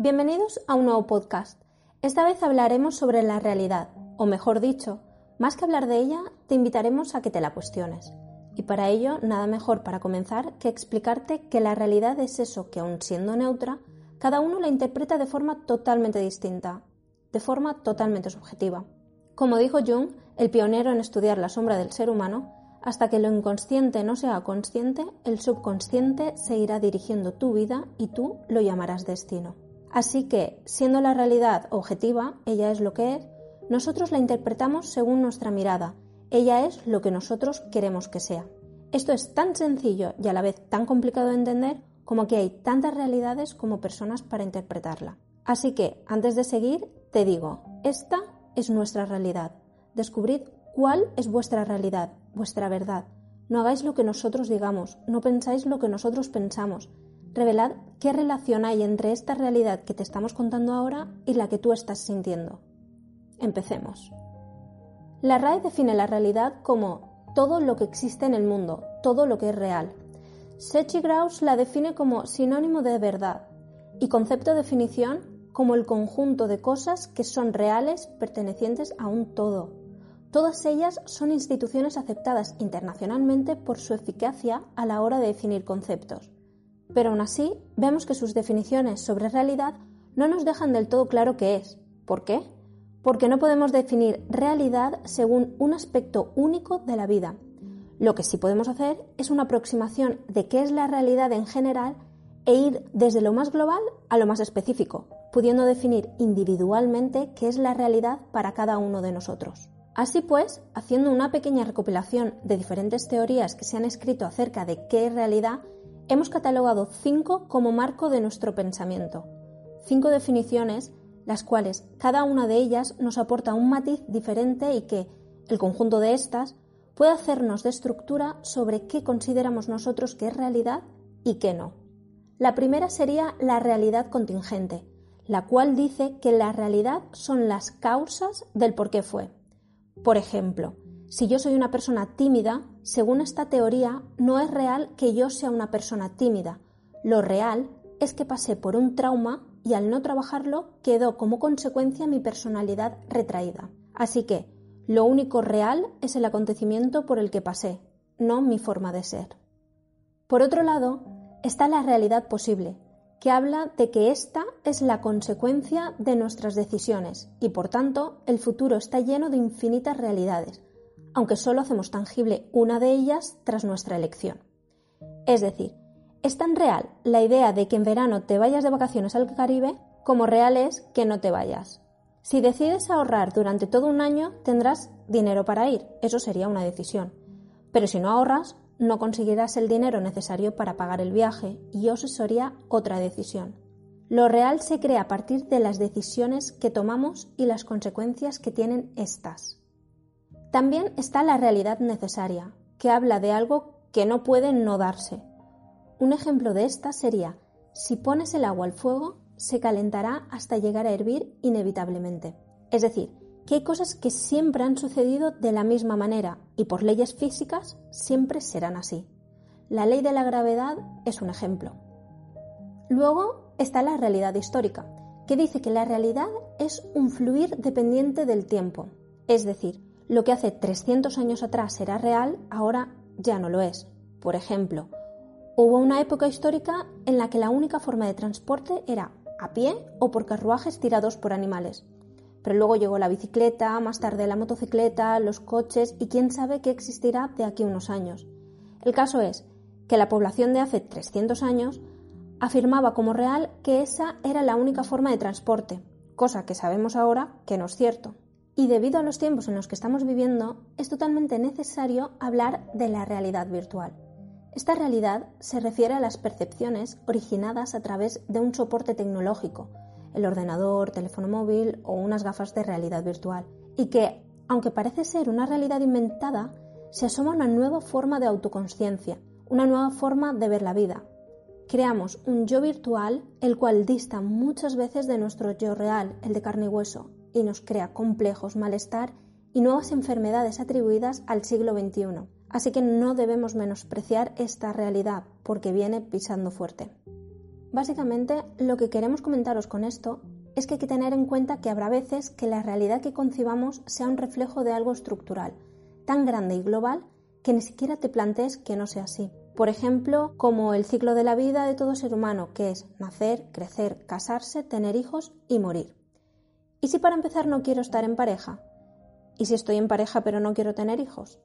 Bienvenidos a un nuevo podcast. Esta vez hablaremos sobre la realidad, o mejor dicho, más que hablar de ella, te invitaremos a que te la cuestiones. Y para ello, nada mejor para comenzar que explicarte que la realidad es eso que, aun siendo neutra, cada uno la interpreta de forma totalmente distinta, de forma totalmente subjetiva. Como dijo Jung, el pionero en estudiar la sombra del ser humano, hasta que lo inconsciente no sea consciente, el subconsciente seguirá dirigiendo tu vida y tú lo llamarás destino. Así que, siendo la realidad objetiva, ella es lo que es, nosotros la interpretamos según nuestra mirada, ella es lo que nosotros queremos que sea. Esto es tan sencillo y a la vez tan complicado de entender como que hay tantas realidades como personas para interpretarla. Así que, antes de seguir, te digo, esta es nuestra realidad. Descubrid cuál es vuestra realidad, vuestra verdad. No hagáis lo que nosotros digamos, no pensáis lo que nosotros pensamos. Revelad qué relación hay entre esta realidad que te estamos contando ahora y la que tú estás sintiendo. Empecemos. La RAE define la realidad como todo lo que existe en el mundo, todo lo que es real. Sechi Graus la define como sinónimo de verdad y concepto de definición como el conjunto de cosas que son reales pertenecientes a un todo. Todas ellas son instituciones aceptadas internacionalmente por su eficacia a la hora de definir conceptos. Pero aún así, vemos que sus definiciones sobre realidad no nos dejan del todo claro qué es. ¿Por qué? Porque no podemos definir realidad según un aspecto único de la vida. Lo que sí podemos hacer es una aproximación de qué es la realidad en general e ir desde lo más global a lo más específico, pudiendo definir individualmente qué es la realidad para cada uno de nosotros. Así pues, haciendo una pequeña recopilación de diferentes teorías que se han escrito acerca de qué es realidad, hemos catalogado cinco como marco de nuestro pensamiento. Cinco definiciones, las cuales cada una de ellas nos aporta un matiz diferente y que, el conjunto de estas, puede hacernos de estructura sobre qué consideramos nosotros que es realidad y qué no. La primera sería la realidad contingente, la cual dice que la realidad son las causas del por qué fue. Por ejemplo, si yo soy una persona tímida, según esta teoría, no es real que yo sea una persona tímida. Lo real es que pasé por un trauma y al no trabajarlo quedó como consecuencia mi personalidad retraída. Así que lo único real es el acontecimiento por el que pasé, no mi forma de ser. Por otro lado, está la realidad posible, que habla de que esta es la consecuencia de nuestras decisiones y por tanto el futuro está lleno de infinitas realidades, aunque solo hacemos tangible una de ellas tras nuestra elección. Es decir, es tan real la idea de que en verano te vayas de vacaciones al Caribe como real es que no te vayas. Si decides ahorrar durante todo un año, tendrás dinero para ir, eso sería una decisión. Pero si no ahorras, no conseguirás el dinero necesario para pagar el viaje y eso sería otra decisión. Lo real se crea a partir de las decisiones que tomamos y las consecuencias que tienen estas. También está la realidad necesaria, que habla de algo que no puede no darse. Un ejemplo de esta sería, si pones el agua al fuego, se calentará hasta llegar a hervir inevitablemente. Es decir, que hay cosas que siempre han sucedido de la misma manera y por leyes físicas siempre serán así. La ley de la gravedad es un ejemplo. Luego está la realidad histórica, que dice que la realidad es un fluir dependiente del tiempo, es decir, lo que hace 300 años atrás era real, ahora ya no lo es. Por ejemplo, hubo una época histórica en la que la única forma de transporte era a pie o por carruajes tirados por animales. Pero luego llegó la bicicleta, más tarde la motocicleta, los coches y quién sabe qué existirá de aquí unos años. El caso es que la población de hace 300 años afirmaba como real que esa era la única forma de transporte, cosa que sabemos ahora que no es cierto. Y debido a los tiempos en los que estamos viviendo, es totalmente necesario hablar de la realidad virtual. Esta realidad se refiere a las percepciones originadas a través de un soporte tecnológico, el ordenador, teléfono móvil o unas gafas de realidad virtual, y que, aunque parece ser una realidad inventada, se asoma una nueva forma de autoconsciencia, una nueva forma de ver la vida. Creamos un yo virtual, el cual dista muchas veces de nuestro yo real, el de carne y hueso, y nos crea complejos, malestar y nuevas enfermedades atribuidas al siglo XXI. Así que no debemos menospreciar esta realidad porque viene pisando fuerte. Básicamente, lo que queremos comentaros con esto es que hay que tener en cuenta que habrá veces que la realidad que concibamos sea un reflejo de algo estructural, tan grande y global que ni siquiera te plantees que no sea así. Por ejemplo, como el ciclo de la vida de todo ser humano, que es nacer, crecer, casarse, tener hijos y morir. ¿Y si para empezar no quiero estar en pareja? ¿Y si estoy en pareja pero no quiero tener hijos?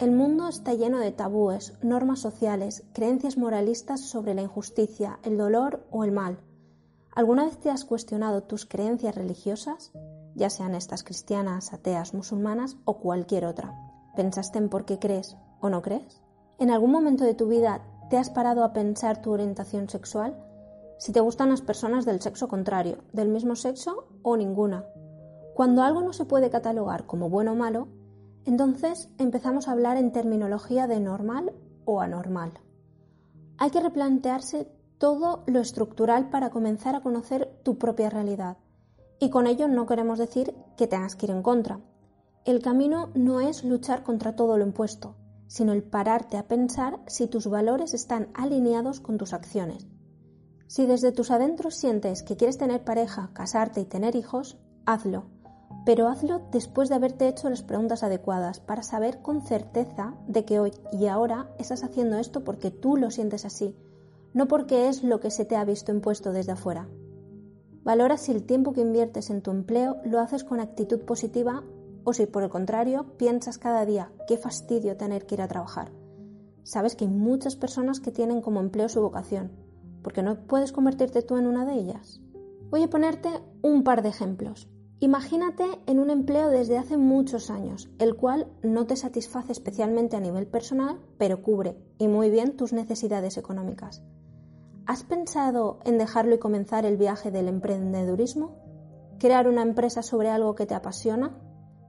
El mundo está lleno de tabúes, normas sociales, creencias moralistas sobre la injusticia, el dolor o el mal. ¿Alguna vez te has cuestionado tus creencias religiosas, ya sean estas cristianas, ateas, musulmanas o cualquier otra? ¿Pensaste en por qué crees o no crees? ¿En algún momento de tu vida te has parado a pensar tu orientación sexual? Si te gustan las personas del sexo contrario, del mismo sexo o ninguna. Cuando algo no se puede catalogar como bueno o malo, entonces empezamos a hablar en terminología de normal o anormal. Hay que replantearse todo lo estructural para comenzar a conocer tu propia realidad. Y con ello no queremos decir que tengas que ir en contra. El camino no es luchar contra todo lo impuesto, sino el pararte a pensar si tus valores están alineados con tus acciones. Si desde tus adentros sientes que quieres tener pareja, casarte y tener hijos, hazlo, pero hazlo después de haberte hecho las preguntas adecuadas para saber con certeza de que hoy y ahora estás haciendo esto porque tú lo sientes así no porque es lo que se te ha visto impuesto desde afuera. Valora si el tiempo que inviertes en tu empleo lo haces con actitud positiva o si por el contrario piensas cada día qué fastidio tener que ir a trabajar. Sabes que hay muchas personas que tienen como empleo su vocación, porque no puedes convertirte tú en una de ellas. Voy a ponerte un par de ejemplos. Imagínate en un empleo desde hace muchos años, el cual no te satisface especialmente a nivel personal, pero cubre y muy bien tus necesidades económicas. ¿Has pensado en dejarlo y comenzar el viaje del emprendedurismo? ¿Crear una empresa sobre algo que te apasiona?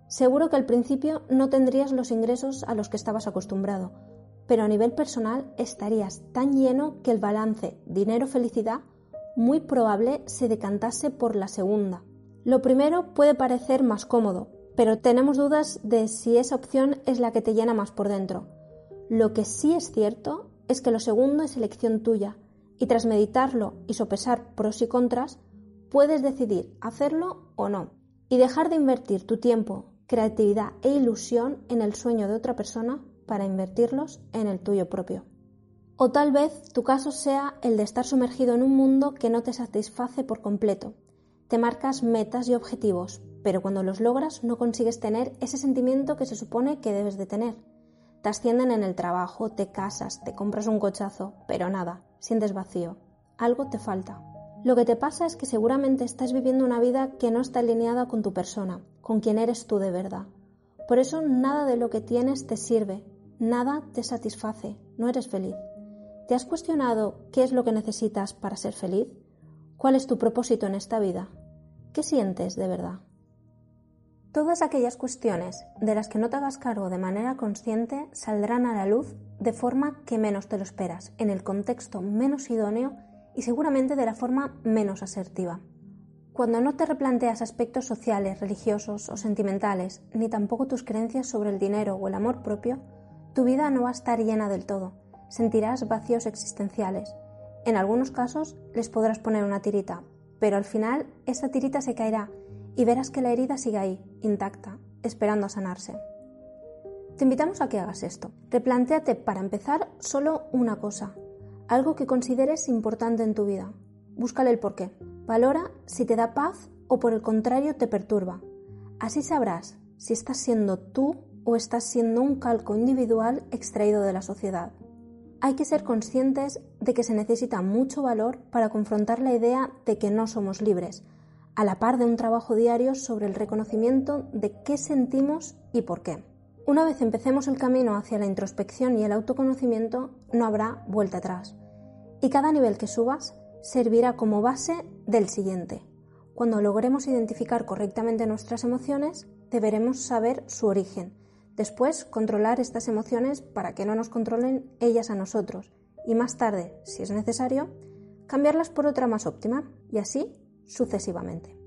Seguro que al principio no tendrías los ingresos a los que estabas acostumbrado, pero a nivel personal estarías tan lleno que el balance dinero-felicidad muy probable se decantase por la segunda. Lo primero puede parecer más cómodo, pero tenemos dudas de si esa opción es la que te llena más por dentro. Lo que sí es cierto es que lo segundo es elección tuya, y tras meditarlo y sopesar pros y contras, puedes decidir hacerlo o no y dejar de invertir tu tiempo, creatividad e ilusión en el sueño de otra persona para invertirlos en el tuyo propio. O tal vez tu caso sea el de estar sumergido en un mundo que no te satisface por completo. Te marcas metas y objetivos, pero cuando los logras no consigues tener ese sentimiento que se supone que debes de tener. Te ascienden en el trabajo, te casas, te compras un cochazo, pero nada, sientes vacío, algo te falta. Lo que te pasa es que seguramente estás viviendo una vida que no está alineada con tu persona, con quien eres tú de verdad. Por eso nada de lo que tienes te sirve, nada te satisface, no eres feliz. ¿Te has cuestionado qué es lo que necesitas para ser feliz? ¿Cuál es tu propósito en esta vida? ¿Qué sientes de verdad? Todas aquellas cuestiones de las que no te hagas cargo de manera consciente saldrán a la luz de forma que menos te lo esperas, en el contexto menos idóneo y seguramente de la forma menos asertiva. Cuando no te replanteas aspectos sociales, religiosos o sentimentales, ni tampoco tus creencias sobre el dinero o el amor propio, tu vida no va a estar llena del todo. Sentirás vacíos existenciales. En algunos casos les podrás poner una tirita, pero al final esa tirita se caerá y verás que la herida sigue ahí, intacta, esperando a sanarse. Te invitamos a que hagas esto. Replantéate para empezar solo una cosa, algo que consideres importante en tu vida. Búscale el porqué. Valora si te da paz o por el contrario te perturba. Así sabrás si estás siendo tú o estás siendo un calco individual extraído de la sociedad. Hay que ser conscientes de que se necesita mucho valor para confrontar la idea de que no somos libres, a la par de un trabajo diario sobre el reconocimiento de qué sentimos y por qué. Una vez empecemos el camino hacia la introspección y el autoconocimiento, no habrá vuelta atrás. Y cada nivel que subas servirá como base del siguiente. Cuando logremos identificar correctamente nuestras emociones, deberemos saber su origen. Después, controlar estas emociones para que no nos controlen ellas a nosotros. Y más tarde, si es necesario, cambiarlas por otra más óptima. Y así sucesivamente.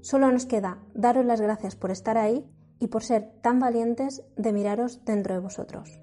Solo nos queda daros las gracias por estar ahí y por ser tan valientes de miraros dentro de vosotros.